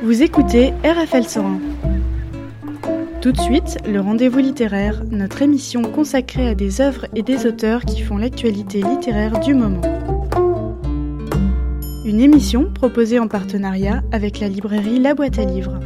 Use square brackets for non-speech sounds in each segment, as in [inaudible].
Vous écoutez RFL 101. Tout de suite, le rendez-vous littéraire, notre émission consacrée à des œuvres et des auteurs qui font l'actualité littéraire du moment. Une émission proposée en partenariat avec la librairie La Boîte à Livres.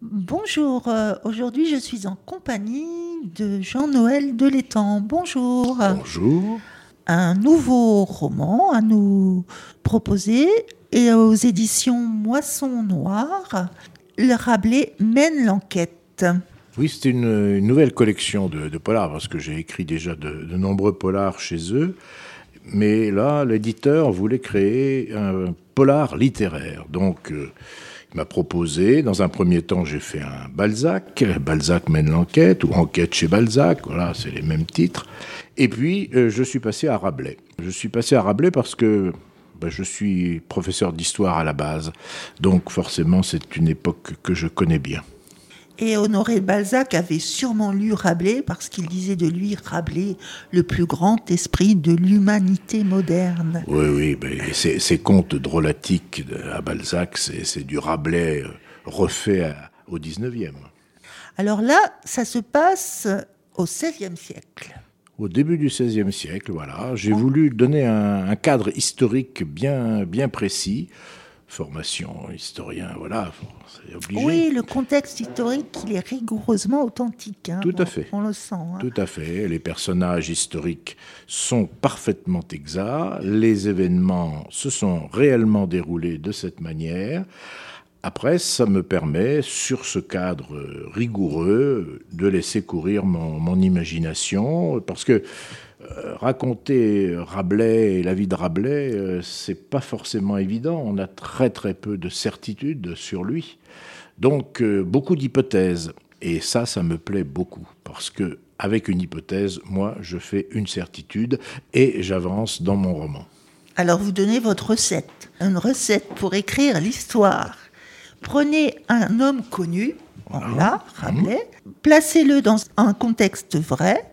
Bonjour, euh, aujourd'hui je suis en compagnie de Jean-Noël Delétang. Bonjour. Bonjour. Un nouveau roman à nous proposer et aux éditions Moisson Noire. Le Rabelais mène l'enquête. Oui, c'est une, une nouvelle collection de, de polars parce que j'ai écrit déjà de, de nombreux polars chez eux. Mais là, l'éditeur voulait créer un polar littéraire. Donc, euh, m'a proposé, dans un premier temps, j'ai fait un Balzac, Balzac mène l'enquête, ou Enquête chez Balzac, voilà, c'est les mêmes titres. Et puis, euh, je suis passé à Rabelais. Je suis passé à Rabelais parce que ben, je suis professeur d'histoire à la base, donc forcément, c'est une époque que je connais bien. Et Honoré Balzac avait sûrement lu Rabelais parce qu'il disait de lui Rabelais, le plus grand esprit de l'humanité moderne. Oui, oui, ces, ces contes drôlatiques à Balzac, c'est du Rabelais euh, refait à- au 19e. Alors là, ça se passe au XVIe siècle. Au début du XVIe siècle, voilà, j'ai voulu donner un, un cadre historique bien, bien précis. Formation, historien, voilà, c'est obligé. Oui, le contexte historique, il est rigoureusement authentique. hein. Tout à On- fait. On, le sent. hein. Tout à fait. Les personnages historiques sont parfaitement exacts. Les événements se sont réellement déroulés de cette manière. Après, ça me permet, sur ce cadre rigoureux, de laisser courir mon, mon imagination, parce que euh, raconter Rabelais et la vie de Rabelais, euh, c'est pas forcément évident. On a très très peu de certitudes sur lui. Donc euh, beaucoup d'hypothèses. Et ça, ça me plaît beaucoup parce que avec une hypothèse, moi, je fais une certitude et j'avance dans mon roman. Alors vous donnez votre recette. Une recette pour écrire l'histoire. Prenez un homme connu, là, Rabelais, placez-le dans un contexte vrai,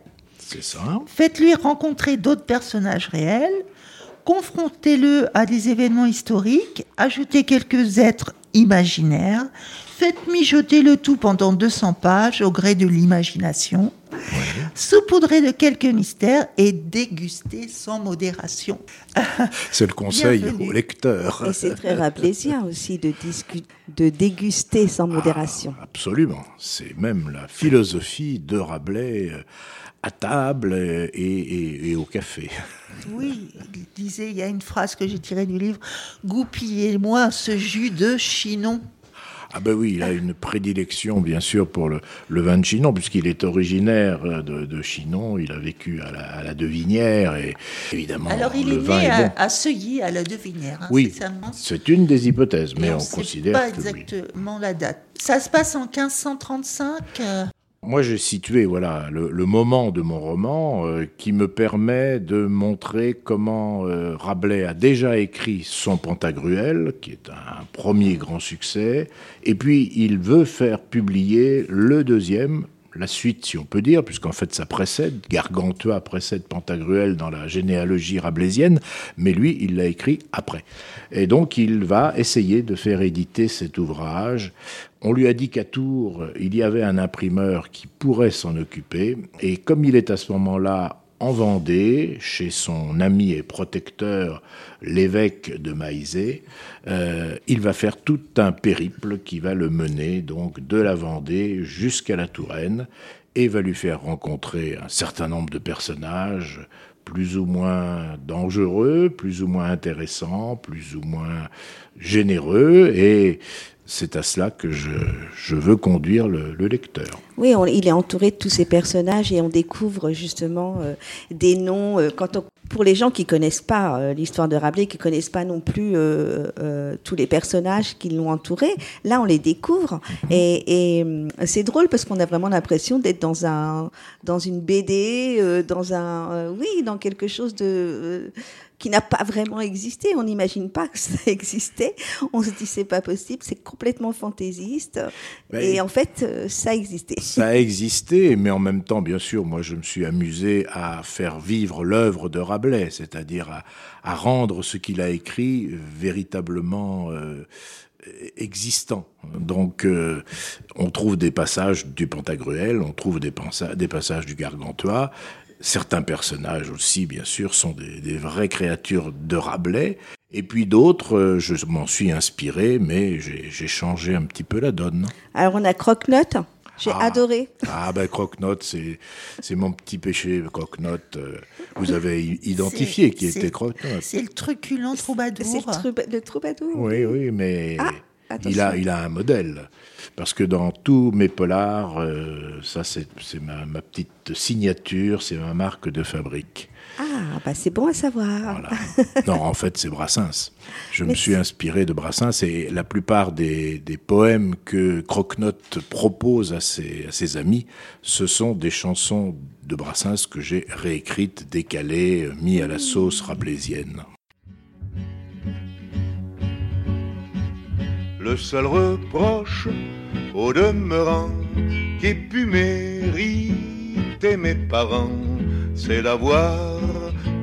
C'est ça. faites-lui rencontrer d'autres personnages réels, confrontez-le à des événements historiques, ajoutez quelques êtres imaginaires, faites mijoter le tout pendant 200 pages au gré de l'imagination, saupoudrez de quelques mystères et dégustez sans modération. C'est le conseil Bienvenue. au lecteur. Et c'est très rappelésien aussi de déguster sans modération. Absolument. C'est même la philosophie de Rabelais euh, à table et, et- et au café. [laughs] Oui, il disait, il y a une phrase que j'ai tirée du livre, goupillez-moi ce jus de chinon. Ah ben oui, il a une prédilection bien sûr pour le, le vin de Chinon, puisqu'il est originaire euh, de, de Chinon, il a vécu à la, à la Devinière et évidemment Alors il le est vin né est à, bon. à Seuilly, à la Devinière. hein, Oui, c'est une des hypothèses, mais on, sait considère pas que oui. exactement la date. Ça se passe en 1535. euh, Moi, j'ai situé voilà le, moment de mon roman euh, qui me permet de montrer comment euh, Rabelais a déjà écrit son Pantagruel, qui est un premier grand succès, et puis il veut faire publier le deuxième, la suite, si on peut dire, puisqu'en fait ça précède, Gargantua précède Pantagruel dans la généalogie rabelaisienne, mais lui, il l'a écrit après. Et donc, il va essayer de faire éditer cet ouvrage. On lui a dit qu'à Tours, il y avait un imprimeur qui pourrait s'en occuper, et comme il est à ce moment-là en Vendée, chez son ami et protecteur, l'évêque de Maizé, euh, il va faire tout un périple qui va le mener donc de la Vendée jusqu'à la Touraine et va lui faire rencontrer un certain nombre de personnages plus ou moins dangereux, plus ou moins intéressants, plus ou moins généreux et c'est à cela que je, je veux conduire le, le lecteur. Oui, on- il est entouré de tous ces personnages et on découvre justement euh, des noms. euh, quand on- pour les gens qui connaissent pas euh, l'histoire de Rabelais, qui connaissent pas non plus euh, euh, tous les personnages qui l'ont entouré, là on les découvre et, et, c'est drôle parce qu'on a vraiment l'impression d'être dans un dans une BD, dans un oui, dans quelque chose de qui n'a pas vraiment existé. On n'imagine pas que ça [laughs] existait. On se dit c'est pas possible, c'est complètement fantaisiste. Ben, et en fait, ça existait. Ça a existé, mais en même temps, bien sûr, moi je me suis amusé à faire vivre l'œuvre de Rabelais, c'est-à-dire à, rendre ce qu'il a écrit véritablement euh, existant. Donc, euh, on trouve des passages du Pantagruel, on trouve des, passages du Gargantua, Certains personnages aussi, bien sûr, sont des, vraies créatures de Rabelais. Et puis d'autres, euh, je m'en suis inspiré, mais j'ai changé un petit peu la donne. Alors on a Croque-Note. J'ai ah. adoré. Ah ben Croque-Note, c'est mon petit péché, Croque-Note. Euh, vous avez identifié qui était Croque-Note. C'est le truculent troubadour. C'est le, troubadour. Oui, oui, mais ah, il, a, il a un modèle. Parce que dans tous mes polars, euh, ça c'est ma, ma, petite signature, c'est ma marque de fabrique. Ah, bah c'est bon à savoir. Non, en fait, c'est Brassens. Je me suis inspiré de Brassens et la plupart des, des poèmes que Croquenote propose à ses, à ses amis, ce sont des chansons de Brassens que j'ai réécrites, décalées, mis à la sauce rabelaisienne. Le seul reproche au demeurant qui pu mériter mes parents, c'est d'avoir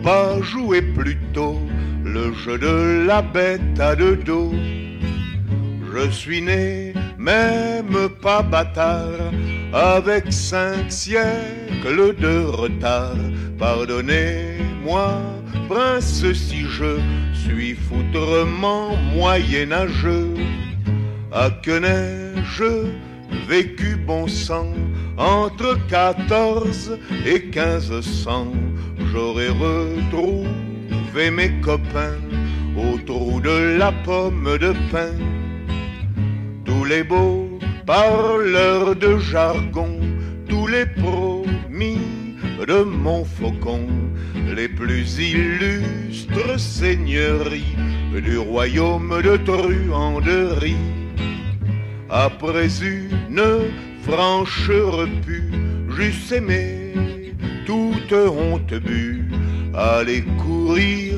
pas joué plus tôt le jeu de la bête à deux dos. Je suis né, même pas bâtard, avec cinq siècles de retard. Pardonnez-moi, prince, si je suis foutrement moyenâgeux. À que n'ai-je vécu bon sang? Entre 14 et 1500 J'aurais retrouvé mes copains au trou de la pomme de pin. Tous les beaux parleurs de jargon, tous les promis de mon faucon, les plus illustres seigneuries du royaume de Truanderie après une franche repu, j'eusse aimé toute honte bu, aller courir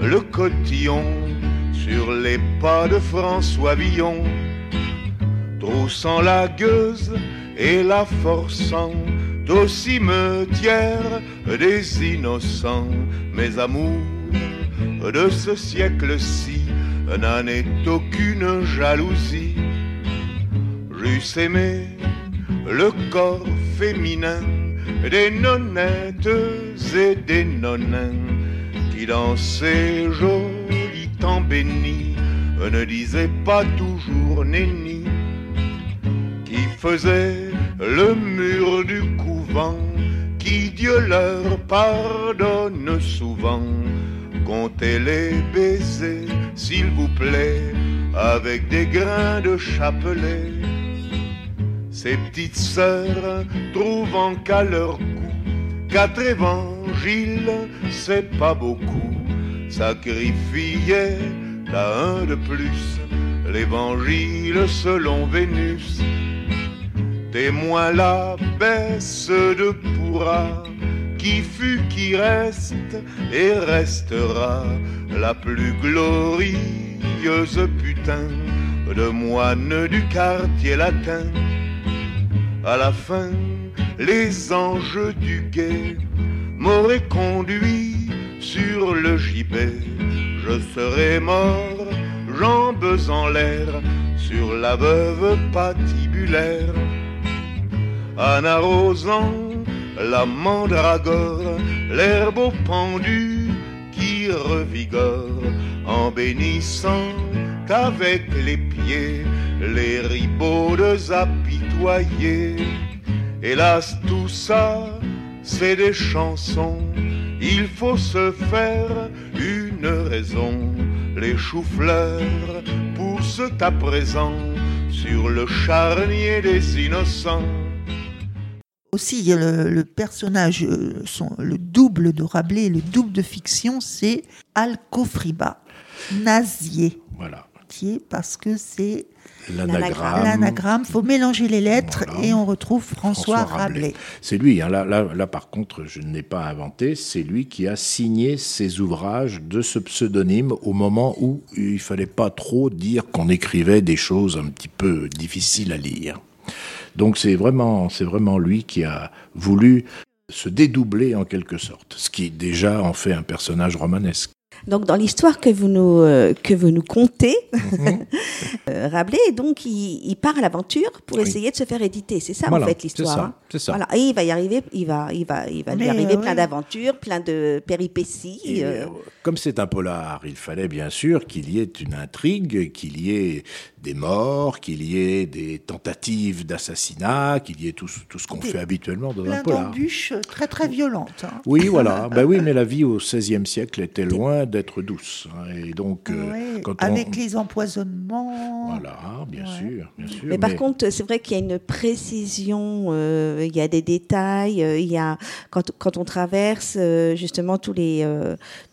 le cotillon sur les pas de François Villon, troussant la gueuse et la forçant au cimetière des innocents, mes amours de ce siècle-ci n'en est aucune jalousie. J'eusse aimé le corps féminin des nonnettes et des nonins qui dans ces jolis temps bénis ne disaient pas toujours nenni, qui faisaient le mur du couvent, qui Dieu leur pardonne souvent, comptez les baisers, s'il vous plaît, avec des grains de chapelet ces petites sœurs trouvant qu'à leur goût, quatre évangiles, c'est pas beaucoup, sacrifiaient à un de plus. L'évangile selon Vénus. Témoin la baisse de pourra qui fut, qui reste et restera la plus glorieuse putain de moine du quartier latin à la fin, les anges du guet m'auraient conduit sur le gibet. Je serais mort, jambes en l'air, sur la veuve patibulaire. En arrosant la mandragore, l'herbe pendu qui revigore, en bénissant avec les pieds les ribaudes apitoyées. Hélas, tout ça, c'est des chansons. Il faut se faire une raison. Les choux-fleurs poussent à présent sur le charnier des innocents. Aussi, le, le personnage, euh, son, le double de Rabelais, le double de fiction, c'est Alcofriba, Nazier. Voilà entier parce que c'est L'anagramme. l'anagramme. faut mélanger les lettres Voilà. et on retrouve François, Rabelais. C'est lui, hein, là, là, là, par contre, je ne l'ai pas inventé, c'est lui qui a signé ses ouvrages de ce pseudonyme au moment où il fallait pas trop dire qu'on écrivait des choses un petit peu difficiles à lire. Donc c'est vraiment, c'est vraiment lui qui a voulu se dédoubler en quelque sorte, ce qui déjà en fait un personnage romanesque. Donc dans l'histoire que vous nous euh, que vous nous contez, Mhm. [laughs] euh, Rabelais donc il, il part à l'aventure pour Oui. essayer de se faire éditer. C'est ça Voilà, en fait c'est l'histoire. ça, hein. c'est ça. Voilà. Et il va y arriver, il va il va il va lui arriver euh, plein oui. d'aventures, plein de péripéties. Et, comme c'est un polar, il fallait bien sûr qu'il y ait une intrigue, qu'il y ait des morts, qu'il y ait des tentatives d'assassinat, qu'il y ait tout, ce- tout ce qu'on fait habituellement dans un Plein polar. d'embûches très très violentes. hein. Oui, voilà. [laughs] ben oui, mais la vie au XVIe siècle était loin d'être douce. hein. Et donc, euh, Ouais, quand on... avec les empoisonnements. Voilà, bien Ouais. sûr, bien sûr. Mais par contre, c'est vrai qu'il y a une précision, euh, il y a des détails, euh, il y a quand, quand on traverse euh, justement tous les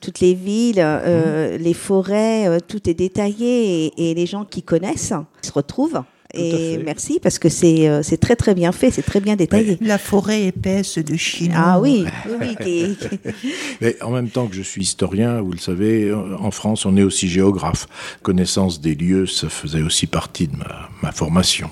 toutes les villes, Mhm. les forêts, tout est détaillé et, et les gens qui connaissent se retrouvent. Et merci parce que c'est euh, c'est très très bien fait, c'est très bien détaillé. La forêt épaisse de Chine. Ah oui, oui, [laughs] oui, Mais en même temps que je suis historien, vous le savez, euh, en France, on est aussi géographe. Connaissance des lieux, ça faisait aussi partie de ma, ma formation.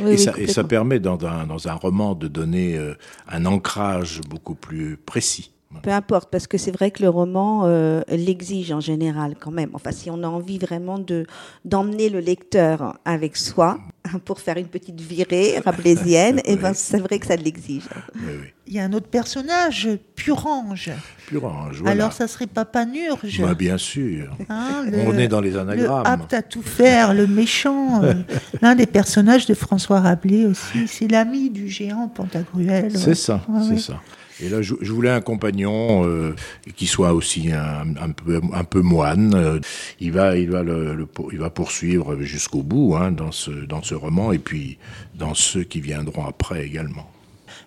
oui, et, oui, ça, et ça complètement. permet dans un, dans un roman de donner euh, un ancrage beaucoup plus précis. Peu importe, parce que c'est vrai que le roman euh, l'exige en général quand même. Enfin, si on a envie vraiment de d'emmener le lecteur avec soi [laughs] pour faire une petite virée rabelaisienne, [laughs] et ben c'est vrai que ça l'exige. Oui, oui. Il y a un autre personnage, Purange. Purange, voilà. Alors ça serait Papa Nurge. Bah, bien sûr. hein, le- On est dans les le anagrammes. apte à tout faire, le méchant. [laughs] euh, L'un des personnages de François Rabelais aussi. C'est l'ami du géant Pantagruel. C'est ça, Ouais, c'est ouais. ça. Et là, je, je voulais un compagnon euh, qui soit aussi un, un peu, un peu moine. Euh, Il va, il va, le, le pour- il va poursuivre jusqu'au bout hein, dans ce, dans ce roman et puis dans ceux qui viendront après également.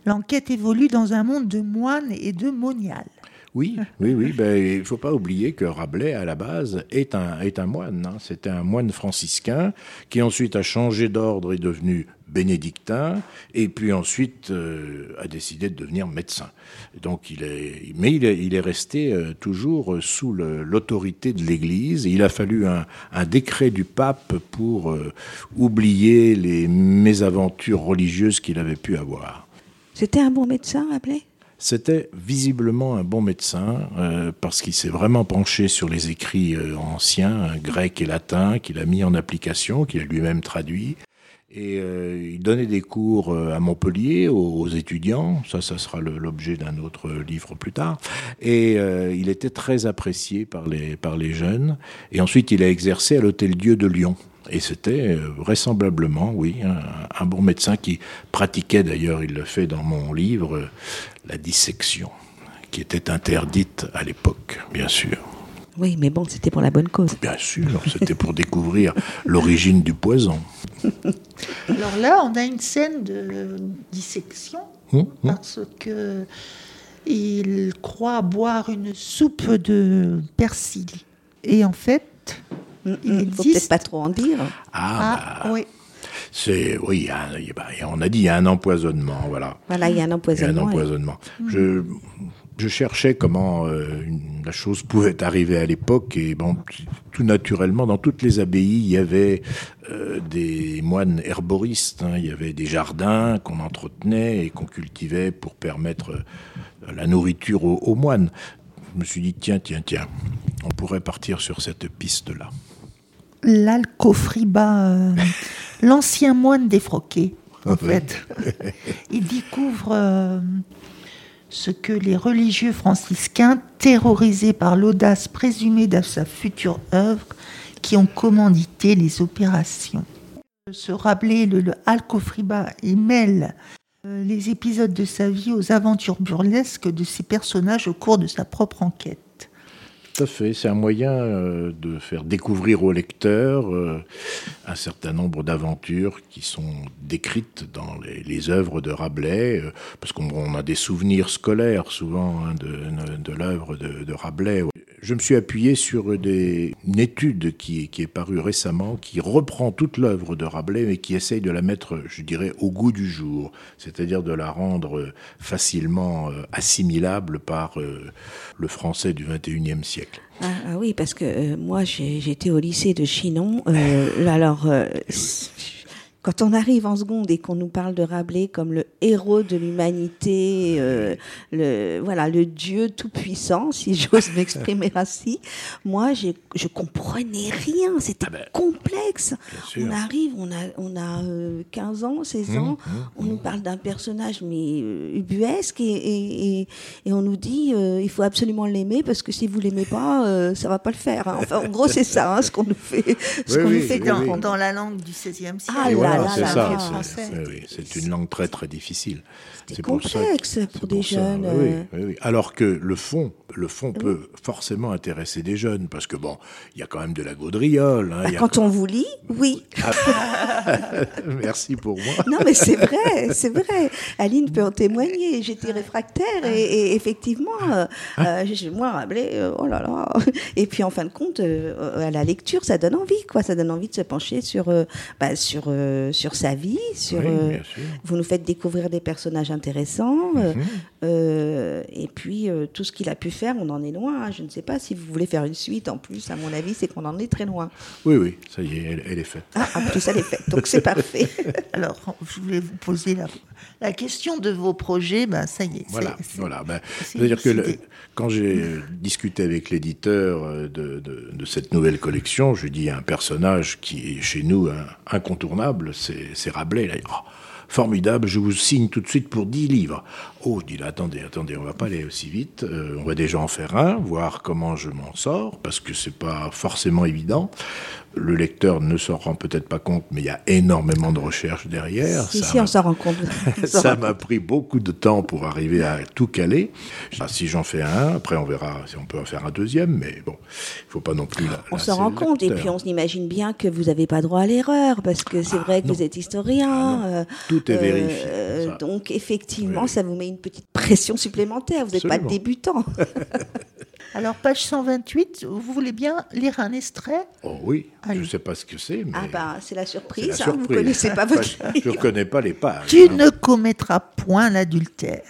L'enquête évolue dans un monde de moines et de moniales. Oui, oui, oui. Ben, il ne faut pas oublier que Rabelais, à la base, est un, est un moine. hein. C'était un moine franciscain qui ensuite a changé d'ordre et est devenu bénédictin, et puis ensuite euh, a décidé de devenir médecin. Donc il est, mais il est, il est resté euh, toujours sous l'autorité de l'Église. Et Il a fallu un, un décret du pape pour euh, oublier les mésaventures religieuses qu'il avait pu avoir. C'était un bon médecin, Rabelais C'était visiblement un bon médecin euh, parce qu'il s'est vraiment penché sur les écrits euh, anciens, grecs et latins, qu'il a mis en application, qu'il a lui-même traduit. Et euh, il donnait des cours euh, à Montpellier aux, aux étudiants. Ça, ça sera l'objet d'un autre livre plus tard. Et euh, il était très apprécié par les, par les jeunes. Et ensuite, il a exercé à l'Hôtel Dieu de Lyon. Et c'était euh, vraisemblablement, oui, un, un bon médecin qui pratiquait, d'ailleurs, il le fait dans mon livre, euh, la dissection, qui était interdite à l'époque, bien sûr. Oui, mais bon, c'était pour la bonne cause. Bien sûr, c'était pour découvrir l'origine du poison. Alors là, on a une scène de dissection Hum, hum. parce que il croit boire une soupe de persil. Et en fait, Il il faut existe. peut-être pas trop en dire. Ah, Ah, bah, oui. c'est oui, bah, on a dit il y a un empoisonnement, voilà. Voilà, il y a un Il y a un empoisonnement. et- empoisonnement. Je, je cherchais comment euh, une- la chose pouvait arriver à l'époque et bon, tout naturellement, dans toutes les abbayes, il y avait euh, des moines herboristes. hein. il y avait des jardins qu'on entretenait et qu'on cultivait pour permettre euh, la nourriture aux, aux moines. Je me suis dit tiens, tiens, tiens, on pourrait partir sur cette piste-là. L'alcofriba, l'ancien moine défroqué, en Oui. fait. Il découvre ce que les religieux franciscains, terrorisés par l'audace présumée de sa future œuvre, qui ont commandité les opérations. Ce Rabelais, le, le Alcofriba, il mêle euh, les épisodes de sa vie aux aventures burlesques de ses personnages au cours de sa propre enquête. Tout à fait, c'est un moyen euh, de faire découvrir au lecteur euh, un certain nombre d'aventures qui sont décrites dans les, œuvres de Rabelais, euh, parce qu'on on a des souvenirs scolaires souvent hein, de, l'œuvre de Rabelais. Je me suis appuyé sur des, une étude qui, qui, est parue récemment, qui reprend toute l'œuvre de Rabelais, mais qui essaye de la mettre, je dirais, au goût du jour, c'est-à-dire de la rendre facilement euh, assimilable par euh, le français du XXIe siècle. Ah, ah, oui, parce que euh, moi, j'étais au lycée de Chinon. alors, quand on arrive en seconde et qu'on nous parle de Rabelais comme le héros de l'humanité, euh, le voilà le Dieu tout puissant, si j'ose [laughs] m'exprimer ainsi, moi je je comprenais rien, c'était ah ben, complexe. On arrive, on a on a 15 euh, ans, 16 mmh, ans, mmh, on nous mmh. parle d'un personnage mais euh, ubuesque et, et, et, on nous dit il faut absolument l'aimer parce que si vous l'aimez pas, ça va pas le faire. Hein. Enfin, en gros c'est ça hein, ce qu'on nous fait, ce qu'on nous fait dans, dans, la langue du 16e siècle. Ah, c'est ça. C'est une langue très très difficile. C'est complexe pour, pour des jeunes. Oui, Alors que le fond, le fond peut forcément intéresser des jeunes parce que bon, il y a quand même de la gaudriole. Hein, bah, quand on vous lit, oui. Ah, [laughs] merci pour moi. Non, mais c'est vrai, c'est vrai. Aline peut en témoigner. J'étais réfractaire et, effectivement, euh, euh, moi Rabelais, euh, oh là là. Et puis en fin de compte, à la lecture, ça donne envie, quoi. Ça donne envie de se pencher sur, bah, sur, sur sa vie, sur. vous nous faites découvrir des personnages intéressant. Euh, mhm. euh, et puis, euh, tout ce qu'il a pu faire, on en est loin. Hein. Je ne sais pas si vous voulez faire une suite. En plus, à mon avis, c'est qu'on en est très loin. Oui, oui, ça y est, elle, est faite. Ah, en plus, elle est faite. Donc, c'est parfait. [laughs] Alors, je voulais vous poser la, question de vos projets. Ben, ça y est. Voilà. voilà. Ben, C'est-à-dire que quand j'ai discuté avec l'éditeur de, de, cette nouvelle collection, je lui dis un personnage qui est chez nous incontournable, c'est Rabelais. Là. Oh, formidable, je vous signe tout de suite pour 10 livres. Oh, dit là, attendez, attendez, on va pas aller aussi vite, euh, on va déjà en faire un, voir comment je m'en sors, parce que c'est pas forcément évident. Le lecteur ne s'en rend peut-être pas compte, mais il y a énormément de recherches derrière. Si, si, on s'en rend compte. [laughs] ça m'a pris beaucoup de temps pour arriver à tout caler. si j'en fais un, après on verra si on peut en faire un deuxième, mais bon, il faut pas non plus. on s'en rend compte, et puis on s'imagine bien que vous n'avez pas droit à l'erreur, parce que c'est ah, vrai que vous êtes historien. Ah, euh, tout est vérifié. Euh, donc effectivement, ça vous met une petite pression supplémentaire. Vous n'êtes pas débutant. [laughs] Alors, page 128, vous voulez bien lire un extrait? Oh oui, je ne sais pas ce que c'est. Mais... Ah ben, c'est la surprise, hein, vous ne connaissez pas votre Je ne connais pas les pages. Tu hein. ne commettras point l'adultère.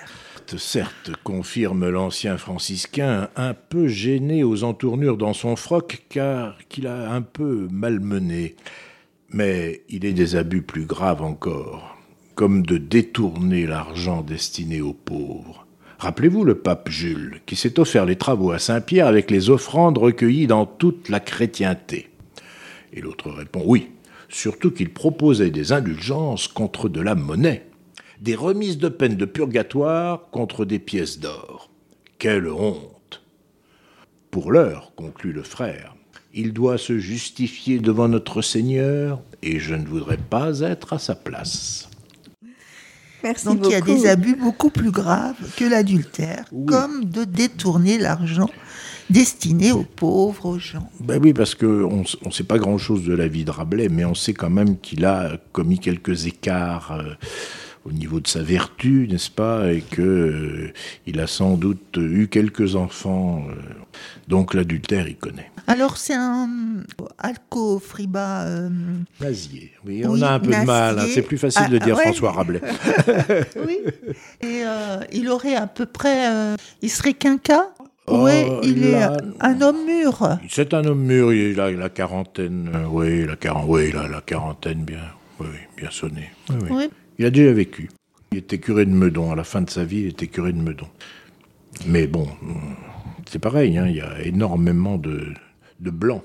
Certes, confirme l'ancien franciscain, un peu gêné aux entournures dans son froc, car qu'il a un peu malmené. Mais il est des abus plus graves encore, comme de détourner l'argent destiné aux pauvres Rappelez-vous le pape Jules, qui s'est offert les travaux à Saint-Pierre avec les offrandes recueillies dans toute la chrétienté. Et l'autre répond oui, surtout qu'il proposait des indulgences contre de la monnaie, des remises de peine de purgatoire contre des pièces d'or. Quelle honte Pour l'heure, conclut le frère, il doit se justifier devant notre Seigneur, et je ne voudrais pas être à sa place. Donc il y a des abus beaucoup plus graves que l'adultère, comme de détourner l'argent destiné aux pauvres, aux gens. Ben oui, parce qu'on ne sait pas grand-chose de la vie de Rabelais, mais on sait quand même qu'il a commis quelques écarts. Euh, au niveau de sa vertu, n'est-ce pas, et que euh, il a sans doute eu quelques enfants. Euh, donc l'adultère, il connaît. Alors c'est un Alco Friba. Euh... Oui, on a un peu de mal. Hein. C'est plus facile de ah, dire François Rabelais. [laughs] oui. Et euh, il aurait à peu près. il serait quinca Oh, oui, il est un homme mûr. C'est un homme mûr, il a la quarantaine, oui, la, oui, la, la quarantaine bien, oui, bien sonné. Oui, oui. Il a déjà vécu. Il était curé de Meudon. À la fin de sa vie, il était curé de Meudon. Mais bon, c'est pareil, hein, il y a énormément de, de blancs.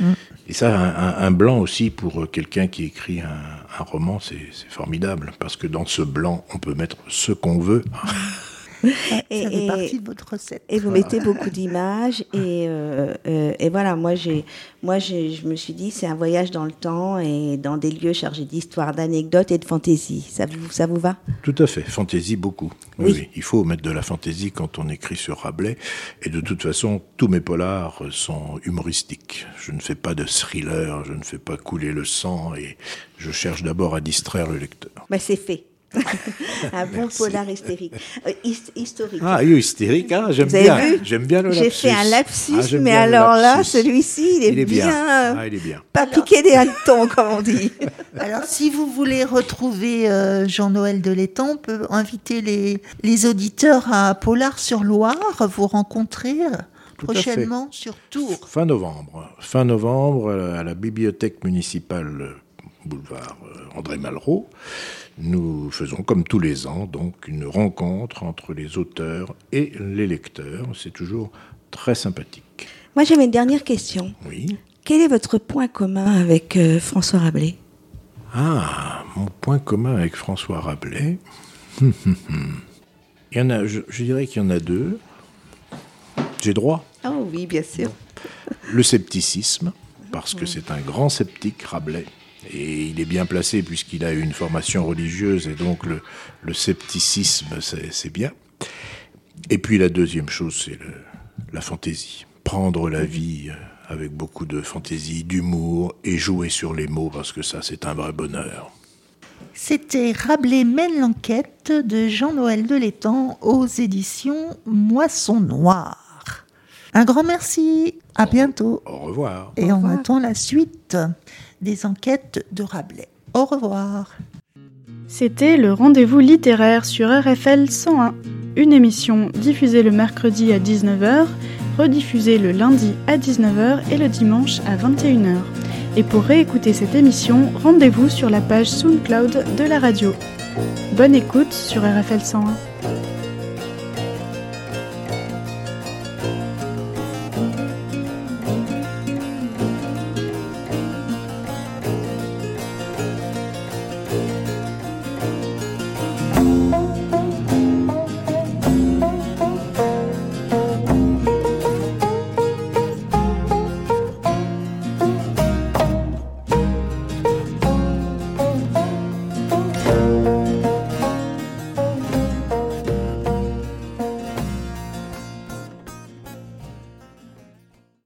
Mm. Et ça, un, blanc aussi, pour quelqu'un qui écrit un, roman, c'est formidable. Parce que dans ce blanc, on peut mettre ce qu'on veut. [laughs] [laughs] et, ça fait partie de votre recette. Et vous mettez beaucoup d'images. Et, euh, euh, et, voilà, moi, j'ai, moi je me suis dit, c'est un voyage dans le temps et dans des lieux chargés d'histoire, d'anecdotes et de fantaisie. Ça vous, ça vous va? Tout à fait. Fantaisie, beaucoup. Oui. Il faut mettre de la fantaisie quand on écrit sur Rabelais. Et de toute façon, tous mes polars sont humoristiques. Je ne fais pas de thriller, je ne fais pas couler le sang et je cherche d'abord à distraire le lecteur. Mais c'est fait. [laughs] un bon polar hystérique. Euh, historique. Ah, hystérique, hein, j'aime bien. J'aime bien le lapsus. J'ai fait un lapsus, ah, mais alors là, celui-ci, il, est bien. Ah, il est bien. Pas piqué des hannetons, comme on dit. [laughs] Alors, si vous voulez retrouver euh, Jean-Noël Delétang, on peut inviter les, les auditeurs à Polar-sur-Loire, vous rencontrer prochainement sur Tours. Fin novembre. Fin novembre, à la bibliothèque municipale boulevard euh, André Malraux. Nous faisons comme tous les ans donc une rencontre entre les auteurs et les lecteurs. C'est toujours très sympathique. Moi j'avais une dernière question. Oui. Quel est votre point commun avec euh, François Rabelais? Ah, mon point commun avec François Rabelais. [laughs] il y en a, je, dirais qu'il y en a deux. J'ai droit? Oh oui, bien sûr. Le scepticisme, parce que c'est un grand sceptique, Rabelais. Et il est bien placé puisqu'il a eu une formation religieuse et donc le, scepticisme, c'est bien. Et puis la deuxième chose, c'est la fantaisie. Prendre la vie avec beaucoup de fantaisie, d'humour et jouer sur les mots parce que ça, c'est un vrai bonheur. C'était Rabelais mène l'enquête de Jean-Noël Delétang aux éditions Moisson Noire. Un grand merci, à bientôt. Au revoir. Et on attend la suite des enquêtes de Rabelais. Au revoir. C'était le rendez-vous littéraire sur RFL 101, une émission diffusée le mercredi à 19h, rediffusée le lundi à 19h et le dimanche à 21h. Et pour réécouter cette émission, rendez-vous sur la page SoundCloud de la radio. Bonne écoute sur RFL 101.